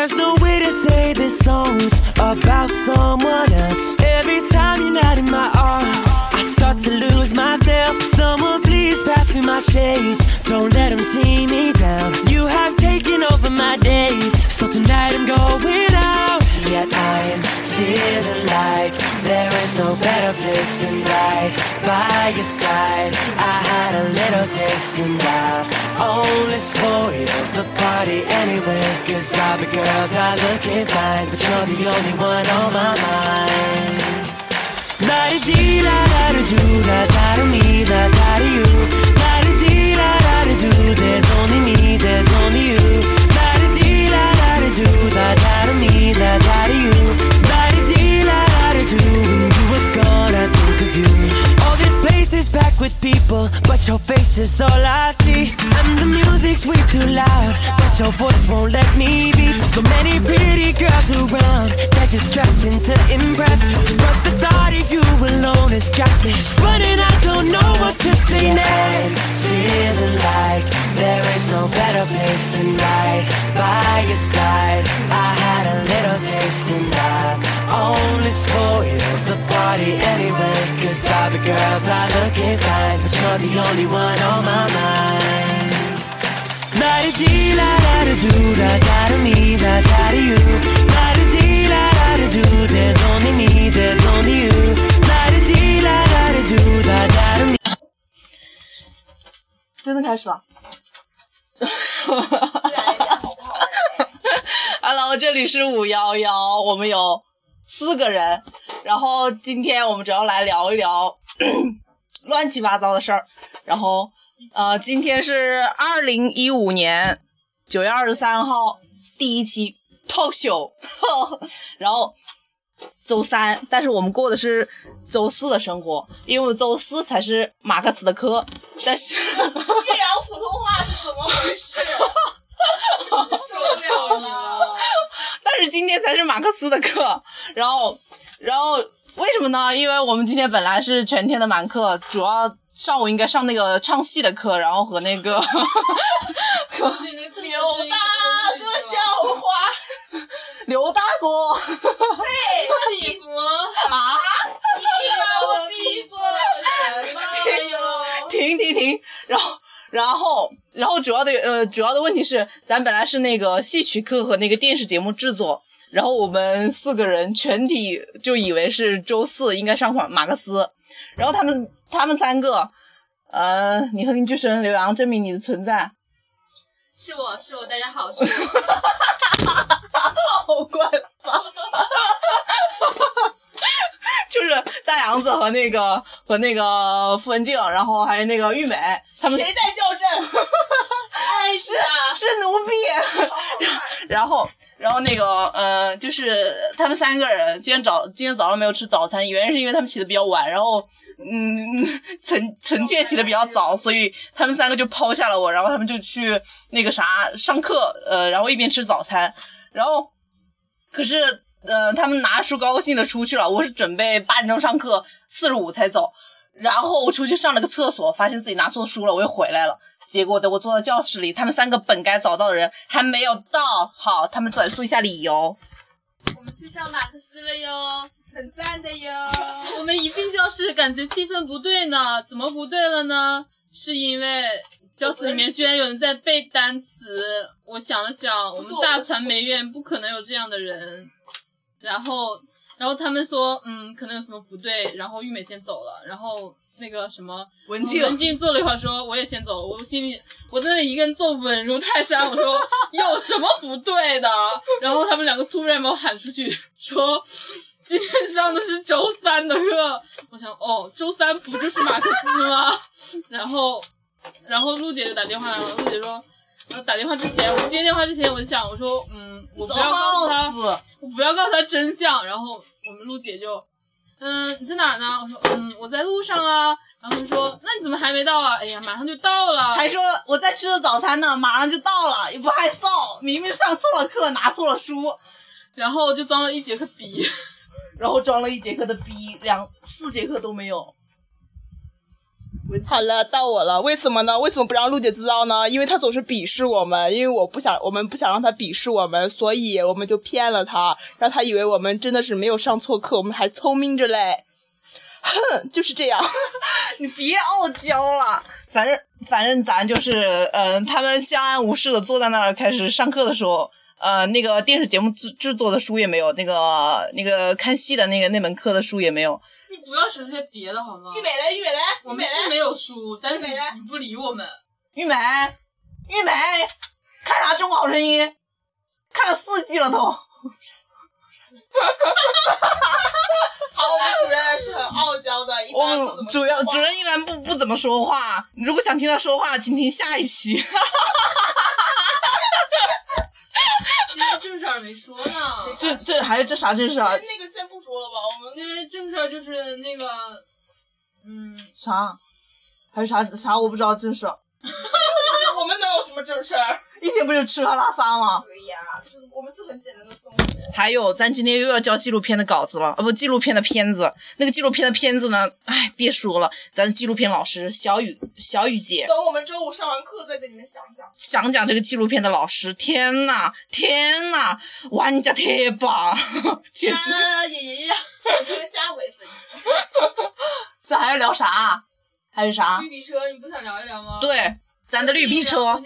There's no way to say this song's about someone else. Every time you're not in my arms, I start to lose myself. Someone please pass me my shades. Don't let them see me down. You have taken over my days. So tonight I'm going out. Yet Feeling like there is no better place than right by your side. I had a little taste and I only spoiled the party anyway. Cause all the girls are looking fine, but you're the only one on my mind. La di dee la da da do da da da me da da da you. La di dee la da da do. There's only me, there's only you. La di dee la da da do da da da me da da da you. With people, but your face is all I see. And the music's way too loud, but your voice won't let me be. So many pretty girls around, they're just dressing to impress. But the thought of you alone has got me running. I don't know what to say next. Feeling like there is no better place than right by your side. I had a little taste and I only spoiled the party anyway. Cause all the girls are looking fine, but you're the only one on my mind. La di dee la da da do da da da me da da da you. La di dee la da da do. There's only me, there's only you. La di dee la da da do da da da me. 真的开始了。Hello，这里是五幺幺，我们有四个人，然后今天我们主要来聊一聊乱七八糟的事儿。然后，呃，今天是二零一五年九月二十三号第一期 talk show，然后周三，但是我们过的是周四的生活，因为我们周四才是马克思的课，但是。岳阳普通话是怎么回事？受不了了！但是今天才是马克思的课，然后，然后为什么呢？因为我们今天本来是全天的满课，主要上午应该上那个唱戏的课，然后和那个 和刘大哥笑话，刘大哥嘿，礼服啊，你把我逼做了什么哟？停停停，然后。然后，然后主要的呃，主要的问题是，咱本来是那个戏曲课和那个电视节目制作，然后我们四个人全体就以为是周四应该上马马克思，然后他们他们三个，呃，你和林志神、刘洋证明你的存在，是我是我，大家好，是我。好官方，就是大杨子和那个和那个傅文静，然后还有那个玉美，他们谁在校正？哎，是啊，是奴婢，然后然后那个呃，就是他们三个人今天早今天早上没有吃早餐，原因是因为他们起的比较晚，然后嗯，陈陈建起的比较早，所以他们三个就抛下了我，然后他们就去那个啥上课，呃，然后一边吃早餐，然后可是呃，他们拿书高兴的出去了，我是准备八点钟上课，四十五才走，然后我出去上了个厕所，发现自己拿错书了，我又回来了。结果等我坐到教室里，他们三个本该找到的人还没有到。好，他们转述一下理由。我们去上马克思了哟。很赞的哟。我们一进教室，感觉气氛不对呢。怎么不对了呢？是因为教室里面居然有人在背单词。我想了想，我们大传媒院不可能有这样的人。然后，然后他们说，嗯，可能有什么不对。然后玉美先走了，然后那个什么文静文静坐了一会儿，说我也先走了。我心里我在那里一个人坐稳如泰山，我说 有什么不对的？然后他们两个突然把我喊出去，说今天上的是周三的课。我想，哦，周三不就是马克思吗？然后，然后陆姐就打电话来了。陆姐说，呃，打电话之前，我接电话之前我就想，我说，嗯，我不要告诉他，我不要告诉他真相。然后我们陆姐就，嗯，你在哪儿呢？我说，嗯，我在路上啊。然后他说，那你怎么还没到啊？哎呀，马上就到了。还说我在吃着早餐呢，马上就到了，也不害臊。明明上错了课，拿错了书，然后就装了一节课逼。然后装了一节课的逼，两四节课都没有。好了，到我了。为什么呢？为什么不让陆姐知道呢？因为她总是鄙视我们，因为我不想，我们不想让她鄙视我们，所以我们就骗了她，让她以为我们真的是没有上错课，我们还聪明着嘞。哼，就是这样。你别傲娇了。反正反正咱就是，嗯、他们相安无事的坐在那儿开始上课的时候，呃，那个电视节目制制作的书也没有，那个那个看戏的那个那门课的书也没有。你不要说这些别的好吗？玉美来，玉美来。我们是没有书，但是你美来你不理我们。玉美，玉美，看啥《中国好声音》？看了四季了都。好，我们主任是很傲娇的，一般不怎么主要主任一般不不怎么说话，如果想听他说话，请听下一期。今天正事儿没说呢。这这还有这啥正事儿？那个先不说了吧，我们今天正事儿就是那个，嗯，啥？还有啥啥我不知道正事儿。我们能有什么正事儿？一天不就吃喝拉撒吗？对呀，我们是很简单的生活。还有，咱今天又要交纪录片的稿子了，啊不，纪录片的片子。那个纪录片的片子呢？哎，别说了，咱纪录片老师小雨小雨姐等我们周五上完课再跟你们详讲。想讲这个纪录片的老师，天呐，天呐，玩家特棒，简直！啊爷爷爷，请听下回分析。咱还要聊啥？还有啥？绿皮车你不想聊一聊吗？对，咱的绿皮车。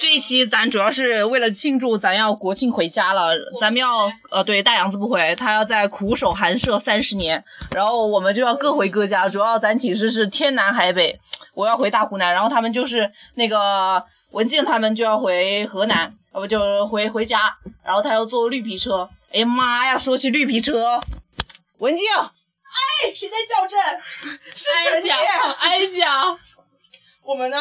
这一期咱主要是为了庆祝咱要国庆回家了，咱们要呃对大杨子不回，他要在苦守寒舍三十年，然后我们就要各回各家。主要咱寝室是天南海北，我要回大湖南，然后他们就是那个文静他们就要回河南，要不就回回家，然后他要坐绿皮车。哎呀妈呀，说起绿皮车，文静哎，谁在叫阵？是挨陈倩讲，挨讲。我们呢？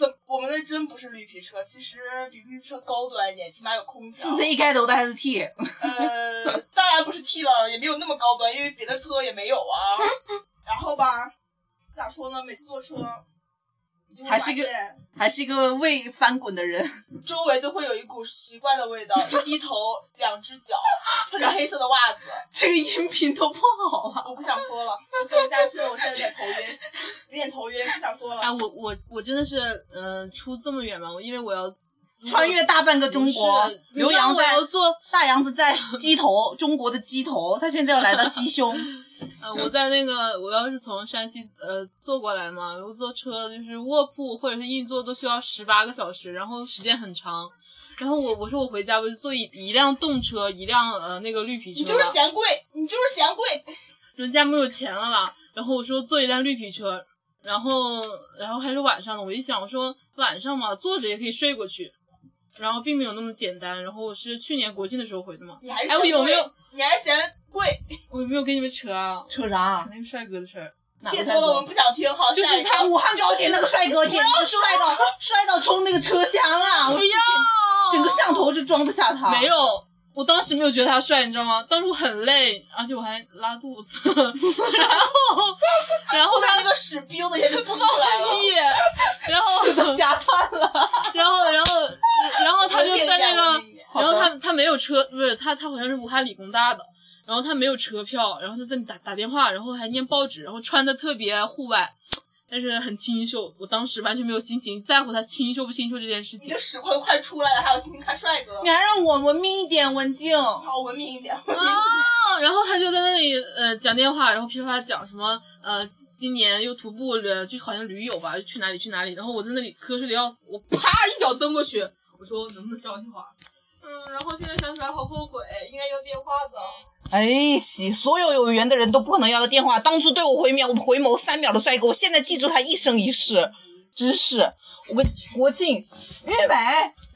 怎我们那真不是绿皮车，其实比绿皮车高端一点，起码有空调。是 Z 开头的还是 T？呃，当然不是 T 了，也没有那么高端，因为别的车也没有啊。然后吧，咋说呢？每次坐车，还是个还是一个未翻滚的人。周围都会有一股奇怪的味道。一低头，两只脚，穿着黑色的袜子。这个音频都不好啊！我不想说了，我说不下去了，我现在有点头晕，有点头晕，不想说了。哎，我我我真的是，呃，出这么远吗，我因为我要穿越大半个中国刘洋在我要坐，大洋子在鸡头，中国的鸡头，他现在要来到鸡胸。呃，我在那个，我要是从山西呃坐过来嘛，我坐车就是卧铺或者是硬座都需要十八个小时，然后时间很长。然后我我说我回家我就坐一一辆动车，一辆呃那个绿皮车你，就是嫌贵，你就是嫌贵。人家没有钱了啦？然后我说坐一辆绿皮车，然后然后还是晚上的，我一想我说晚上嘛坐着也可以睡过去，然后并没有那么简单。然后我是去年国庆的时候回的嘛，哎，你还是嫌贵，我有没有你还是嫌贵。我有没有跟你们扯啊？扯啥扯？那个帅哥的事儿。别说了，我们不想听。好，就是他武汉高铁那个帅哥，简直帅到帅到冲那个车厢啊！我不要，整个摄像头就装得下他。没有，我当时没有觉得他帅，你知道吗？当时我很累，而且我还拉肚子，然后然后他那个屎逼的也就蹦出来了。屁，然后夹断了。然后然后然后他就在那个，然后他他没有车，不是他他好像是武汉理工大的。然后他没有车票，然后他在打打电话，然后还念报纸，然后穿的特别户外，但是很清秀。我当时完全没有心情在乎他清秀不清秀这件事情你的。屎块都快出来了，还有心情看帅哥你？还让我文明一点，文静。好文明一点。啊，然后他就在那里呃讲电话，然后噼里啪啦讲什么呃今年又徒步了，就好像驴友吧，去哪里去哪里。然后我在那里瞌睡的要死，我啪一脚蹬过去，我说能不能消停会儿？嗯，然后现在想起来好后悔，应该要电话的。哎西，所有有缘的人都不可能要的电话。当初对我回秒回眸三秒的帅哥，我现在记住他一生一世。真是，我跟 国庆，玉美，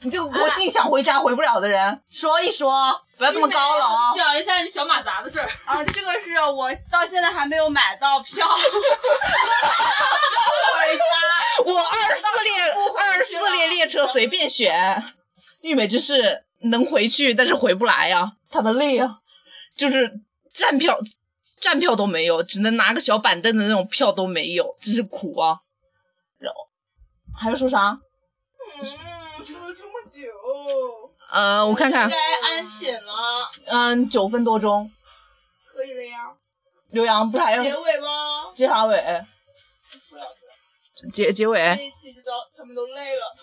你这个国庆想回家回不了的人，说一说，不要这么高冷啊！讲一下你小马扎的事儿。啊，这个是我到现在还没有买到票，回 家我二十四列二十四列列车随便选，玉美真是能回去，但是回不来呀、她的泪啊，就是站票站票都没有，只能拿个小板凳的那种票都没有，真是苦啊。然后还要说啥？嗯，说了这么久，呃，我看看应，该安寝了，嗯，九分多钟，可以了呀。刘洋不是还要结尾吗？结啥尾？结结尾。这一期就到他们都累了，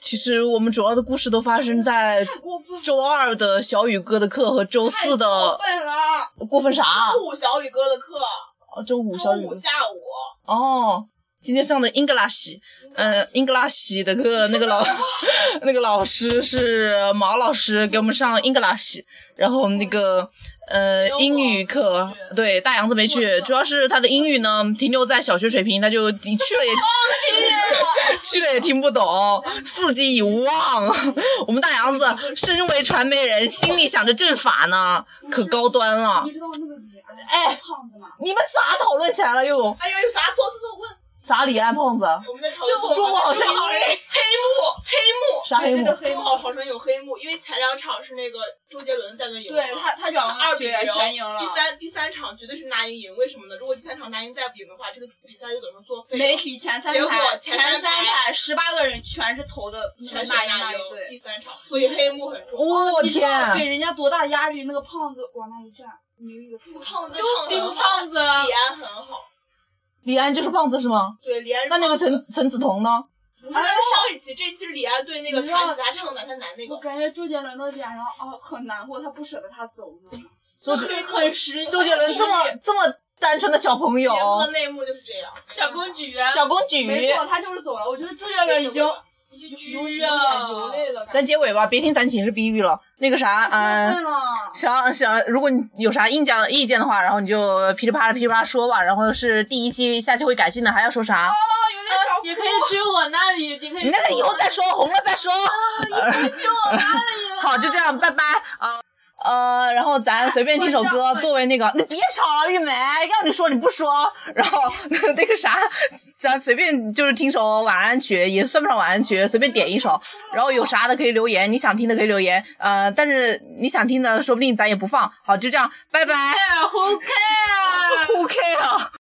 其实我们主要的故事都发生在，周二的小雨哥的课和周四的过的分了！过分啥？周五小雨哥的课，哦周五周五下午，哦，今天上的 English，呃，English 的课那个老那个老师是毛老师给我们上 English，然后那个呃英语课对大杨子没去，主要是他的英语呢停留在小学水平，他就去了也去了也听不懂，四级已无望。我们大杨子身为传媒人，心里想着阵法呢，可高端了。你哎？你们咋讨论起来了又？哎呀，有啥说说说问，啥李安胖子？我们在讨论就中国好声音黑幕，黑幕，啥黑幕对对对中国好好声音有黑幕，因为前两场是那个周杰伦在那赢了，对他，他两个学员二比零全赢了第。三第三场绝对是那英赢，为什么呢？如果第三场那英再不赢的话，这个比赛就等于作废了。媒体前三结果排，前前三三排排十八个人全是投的全那英那英那一队。第三场，所以黑幕很重。我你知道天！给人家多大压力？那个胖子往那一站，没有一个胖子又欺负胖子啊李安很好，李安就是胖子是吗？对李安那那个陈陈梓彤呢？不是那是上一期，这期是李安对那个弹吉他唱男弹男那个。我感觉周杰伦的脸上哦很难过，他不舍得他走呢。周很很实，周杰伦这么这么单纯的小朋友，节目的内幕就是这样。小公举啊，小公举。没错，他就是走了。我觉得周杰伦已经有举有点啊流泪了。咱结尾吧，别听咱寝室逼逼了。那个啥，嗯、想想，如果你有啥意见意见的话，然后你就噼里啪啦噼里啪啦说吧。然后是第一期，下期会改进的，还要说啥？哦，有点呃少。也可以去我那里，你可以你那个以后再说，红了再说。可以去我那里。好，就这样，拜拜啊。呃，然后咱随便听首歌，作为那个，你别吵了，玉梅，要你说你不说，然后 那个啥，咱随便就是听首晚安曲，也算不上晚安曲，随便点一首，然后有啥的可以留言，你想听的可以留言，呃，但是你想听的，说不定咱也不放。好，就这样，拜拜。Who care？